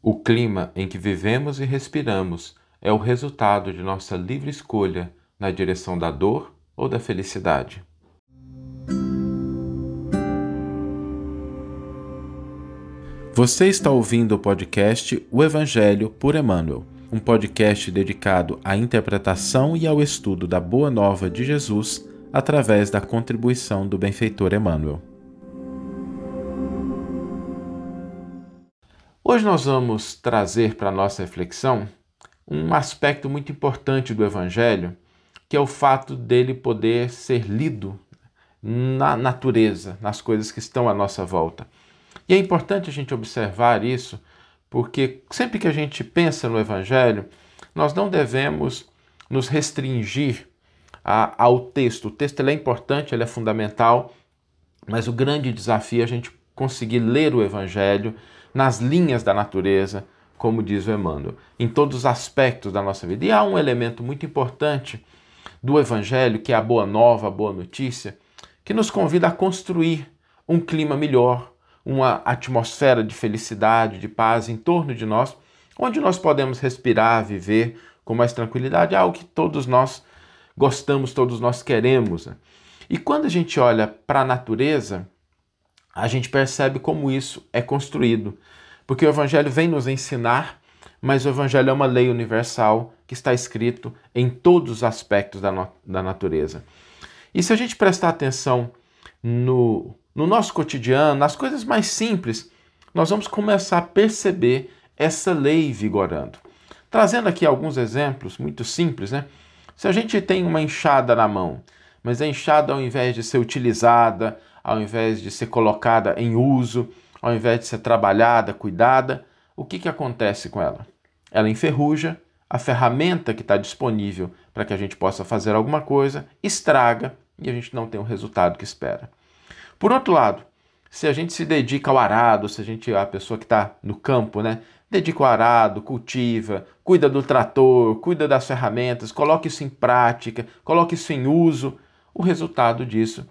O clima em que vivemos e respiramos é o resultado de nossa livre escolha na direção da dor ou da felicidade. Você está ouvindo o podcast O Evangelho por Emmanuel, um podcast dedicado à interpretação e ao estudo da Boa Nova de Jesus através da contribuição do benfeitor Emmanuel. Hoje nós vamos trazer para a nossa reflexão um aspecto muito importante do Evangelho, que é o fato dele poder ser lido na natureza, nas coisas que estão à nossa volta. E é importante a gente observar isso, porque sempre que a gente pensa no Evangelho, nós não devemos nos restringir a, ao texto. O texto é importante, ele é fundamental, mas o grande desafio é a gente conseguir ler o Evangelho nas linhas da natureza, como diz o Emmanuel, em todos os aspectos da nossa vida. E há um elemento muito importante do Evangelho, que é a boa nova, a boa notícia, que nos convida a construir um clima melhor, uma atmosfera de felicidade, de paz em torno de nós, onde nós podemos respirar, viver com mais tranquilidade, é algo que todos nós gostamos, todos nós queremos. Né? E quando a gente olha para a natureza, a gente percebe como isso é construído. Porque o Evangelho vem nos ensinar, mas o Evangelho é uma lei universal que está escrito em todos os aspectos da, no, da natureza. E se a gente prestar atenção no, no nosso cotidiano, nas coisas mais simples, nós vamos começar a perceber essa lei vigorando. Trazendo aqui alguns exemplos muito simples, né? Se a gente tem uma enxada na mão, mas a enxada, ao invés de ser utilizada, ao invés de ser colocada em uso, ao invés de ser trabalhada, cuidada, o que, que acontece com ela? Ela enferruja, a ferramenta que está disponível para que a gente possa fazer alguma coisa estraga e a gente não tem o resultado que espera. Por outro lado, se a gente se dedica ao arado, se a gente a pessoa que está no campo, né, dedica ao arado, cultiva, cuida do trator, cuida das ferramentas, coloque isso em prática, coloque isso em uso, o resultado disso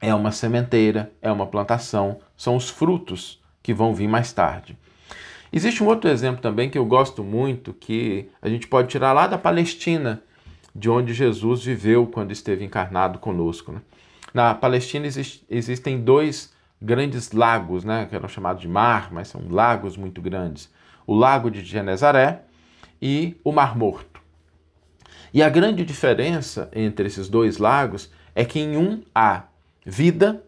é uma sementeira, é uma plantação, são os frutos que vão vir mais tarde. Existe um outro exemplo também que eu gosto muito, que a gente pode tirar lá da Palestina, de onde Jesus viveu quando esteve encarnado conosco. Né? Na Palestina existe, existem dois grandes lagos, né, que eram chamados de mar, mas são lagos muito grandes. O Lago de Genezaré e o Mar Morto. E a grande diferença entre esses dois lagos é que em um há vida.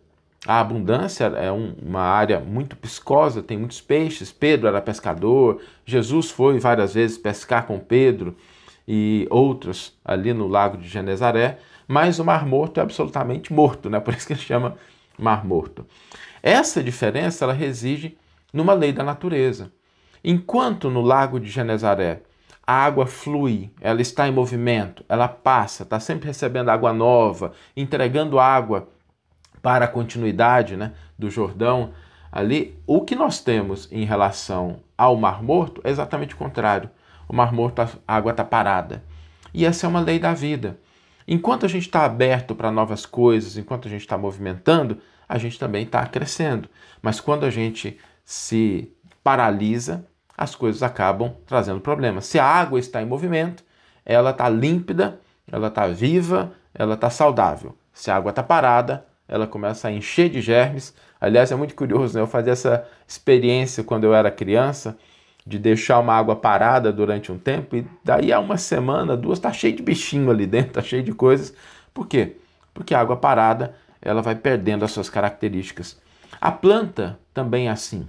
A abundância é um, uma área muito piscosa, tem muitos peixes. Pedro era pescador, Jesus foi várias vezes pescar com Pedro e outros ali no lago de Genezaré, mas o Mar Morto é absolutamente morto, né? por isso que ele chama Mar Morto. Essa diferença ela reside numa lei da natureza. Enquanto no lago de Genezaré a água flui, ela está em movimento, ela passa, está sempre recebendo água nova, entregando água para a continuidade né, do Jordão ali, o que nós temos em relação ao Mar Morto é exatamente o contrário. O Mar Morto, a água está parada. E essa é uma lei da vida. Enquanto a gente está aberto para novas coisas, enquanto a gente está movimentando, a gente também está crescendo. Mas quando a gente se paralisa, as coisas acabam trazendo problemas. Se a água está em movimento, ela está límpida, ela está viva, ela está saudável. Se a água está parada, ela começa a encher de germes. Aliás, é muito curioso, né? Eu fazia essa experiência quando eu era criança, de deixar uma água parada durante um tempo e daí a uma semana, duas, tá cheio de bichinho ali dentro, tá cheio de coisas. Por quê? Porque a água parada, ela vai perdendo as suas características. A planta também é assim.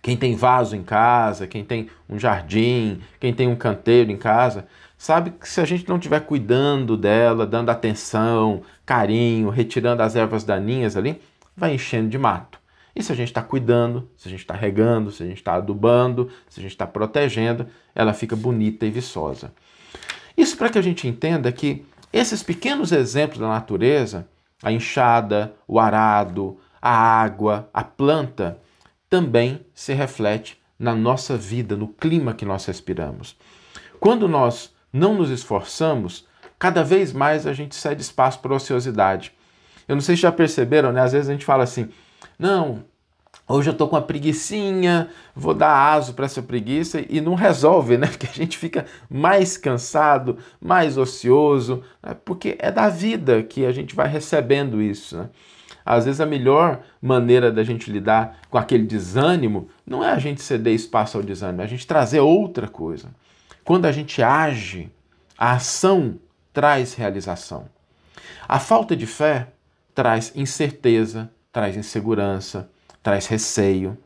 Quem tem vaso em casa, quem tem um jardim, quem tem um canteiro em casa, sabe que se a gente não estiver cuidando dela, dando atenção, carinho, retirando as ervas daninhas ali, vai enchendo de mato. E se a gente está cuidando, se a gente está regando, se a gente está adubando, se a gente está protegendo, ela fica bonita e viçosa. Isso para que a gente entenda que esses pequenos exemplos da natureza, a enxada, o arado, a água, a planta, também se reflete na nossa vida, no clima que nós respiramos. Quando nós não nos esforçamos, cada vez mais a gente cede espaço para ociosidade. Eu não sei se já perceberam, né? Às vezes a gente fala assim: não, Hoje eu estou com uma preguiçinha, vou dar aso para essa preguiça e não resolve, né? Porque a gente fica mais cansado, mais ocioso, né? porque é da vida que a gente vai recebendo isso. Né? Às vezes a melhor maneira da gente lidar com aquele desânimo não é a gente ceder espaço ao desânimo, é a gente trazer outra coisa. Quando a gente age, a ação traz realização. A falta de fé traz incerteza, traz insegurança traz receio.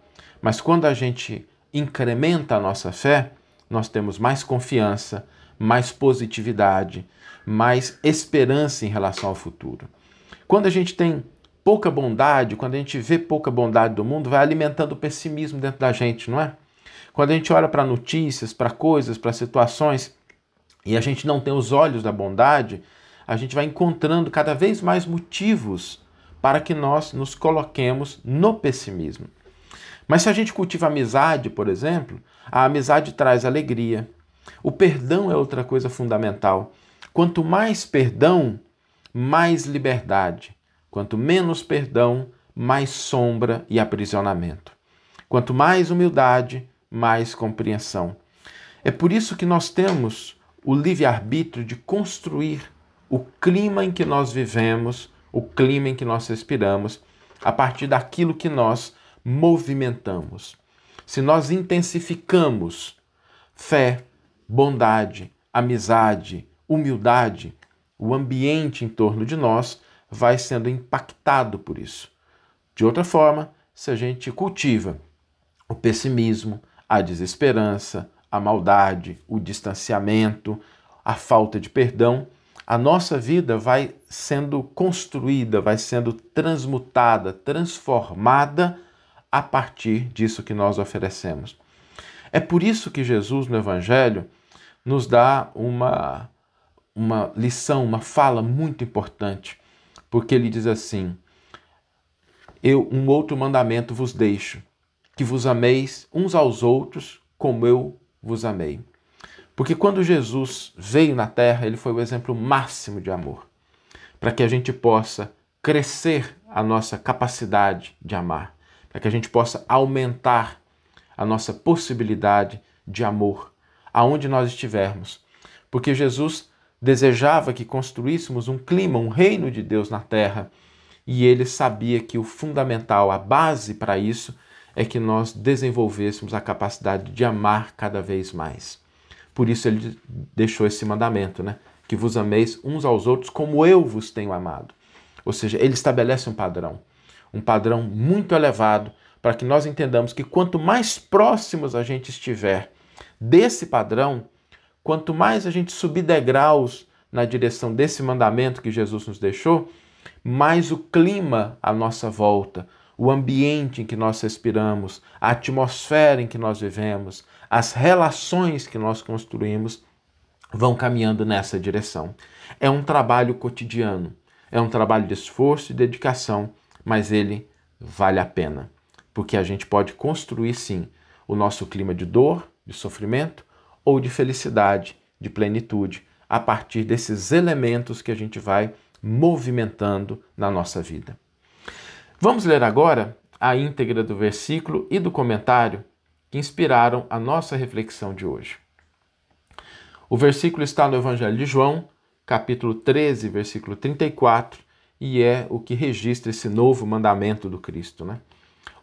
Mas quando a gente incrementa a nossa fé, nós temos mais confiança, mais positividade, mais esperança em relação ao futuro. Quando a gente tem pouca bondade, quando a gente vê pouca bondade do mundo, vai alimentando o pessimismo dentro da gente, não é? Quando a gente olha para notícias, para coisas, para situações e a gente não tem os olhos da bondade, a gente vai encontrando cada vez mais motivos para que nós nos coloquemos no pessimismo. Mas se a gente cultiva amizade, por exemplo, a amizade traz alegria. O perdão é outra coisa fundamental. Quanto mais perdão, mais liberdade. Quanto menos perdão, mais sombra e aprisionamento. Quanto mais humildade, mais compreensão. É por isso que nós temos o livre-arbítrio de construir o clima em que nós vivemos o clima em que nós respiramos, a partir daquilo que nós movimentamos. Se nós intensificamos fé, bondade, amizade, humildade, o ambiente em torno de nós vai sendo impactado por isso. De outra forma, se a gente cultiva o pessimismo, a desesperança, a maldade, o distanciamento, a falta de perdão, a nossa vida vai sendo construída, vai sendo transmutada, transformada a partir disso que nós oferecemos. É por isso que Jesus no Evangelho nos dá uma, uma lição, uma fala muito importante, porque ele diz assim: Eu um outro mandamento vos deixo, que vos ameis uns aos outros como eu vos amei. Porque quando Jesus veio na terra, ele foi o exemplo máximo de amor, para que a gente possa crescer a nossa capacidade de amar, para que a gente possa aumentar a nossa possibilidade de amor aonde nós estivermos. Porque Jesus desejava que construíssemos um clima, um reino de Deus na terra, e ele sabia que o fundamental, a base para isso, é que nós desenvolvêssemos a capacidade de amar cada vez mais. Por isso ele deixou esse mandamento, né? Que vos ameis uns aos outros como eu vos tenho amado. Ou seja, ele estabelece um padrão, um padrão muito elevado, para que nós entendamos que quanto mais próximos a gente estiver desse padrão, quanto mais a gente subir degraus na direção desse mandamento que Jesus nos deixou, mais o clima à nossa volta, o ambiente em que nós respiramos, a atmosfera em que nós vivemos, as relações que nós construímos vão caminhando nessa direção. É um trabalho cotidiano, é um trabalho de esforço e dedicação, mas ele vale a pena, porque a gente pode construir sim o nosso clima de dor, de sofrimento ou de felicidade, de plenitude, a partir desses elementos que a gente vai movimentando na nossa vida. Vamos ler agora a íntegra do versículo e do comentário que inspiraram a nossa reflexão de hoje. O versículo está no Evangelho de João, capítulo 13, versículo 34, e é o que registra esse novo mandamento do Cristo. Né?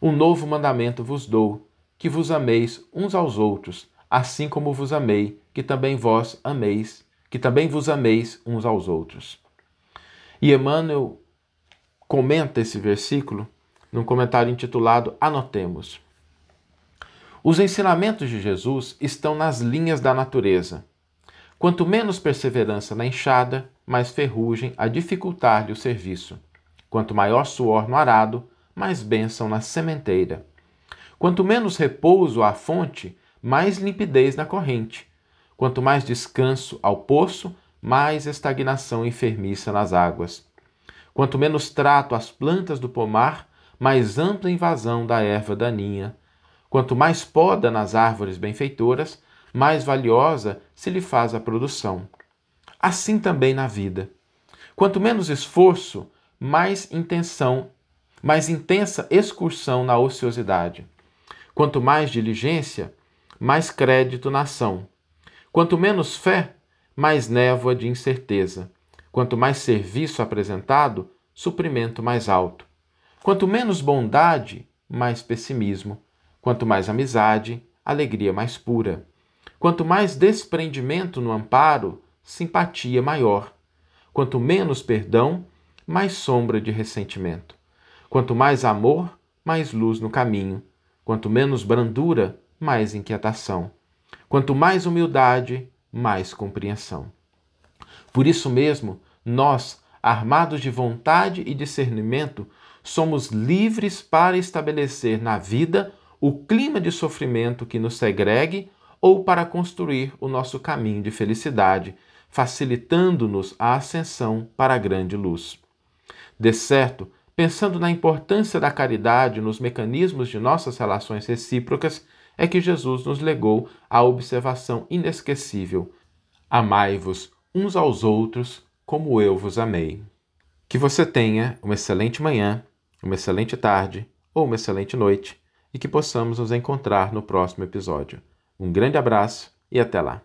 Um novo mandamento vos dou, que vos ameis uns aos outros, assim como vos amei, que também vós ameis, que também vos ameis uns aos outros. E Emmanuel comenta esse versículo num comentário intitulado Anotemos. Os ensinamentos de Jesus estão nas linhas da natureza. Quanto menos perseverança na enxada, mais ferrugem a dificultar-lhe o serviço. Quanto maior suor no arado, mais bênção na sementeira. Quanto menos repouso à fonte, mais limpidez na corrente. Quanto mais descanso ao poço, mais estagnação enfermiça nas águas. Quanto menos trato às plantas do pomar, mais ampla invasão da erva daninha. Quanto mais poda nas árvores benfeitoras, mais valiosa se lhe faz a produção. Assim também na vida. Quanto menos esforço, mais intenção mais intensa excursão na ociosidade. Quanto mais diligência, mais crédito na ação. Quanto menos fé, mais névoa de incerteza. Quanto mais serviço apresentado, suprimento mais alto. Quanto menos bondade, mais pessimismo. Quanto mais amizade, alegria mais pura. Quanto mais desprendimento no amparo, simpatia maior. Quanto menos perdão, mais sombra de ressentimento. Quanto mais amor, mais luz no caminho. Quanto menos brandura, mais inquietação. Quanto mais humildade, mais compreensão. Por isso mesmo, nós, armados de vontade e discernimento, somos livres para estabelecer na vida o clima de sofrimento que nos segregue ou para construir o nosso caminho de felicidade, facilitando-nos a ascensão para a grande luz. De certo, pensando na importância da caridade nos mecanismos de nossas relações recíprocas, é que Jesus nos legou a observação inesquecível: Amai-vos uns aos outros como eu vos amei. Que você tenha uma excelente manhã, uma excelente tarde ou uma excelente noite e que possamos nos encontrar no próximo episódio. Um grande abraço e até lá!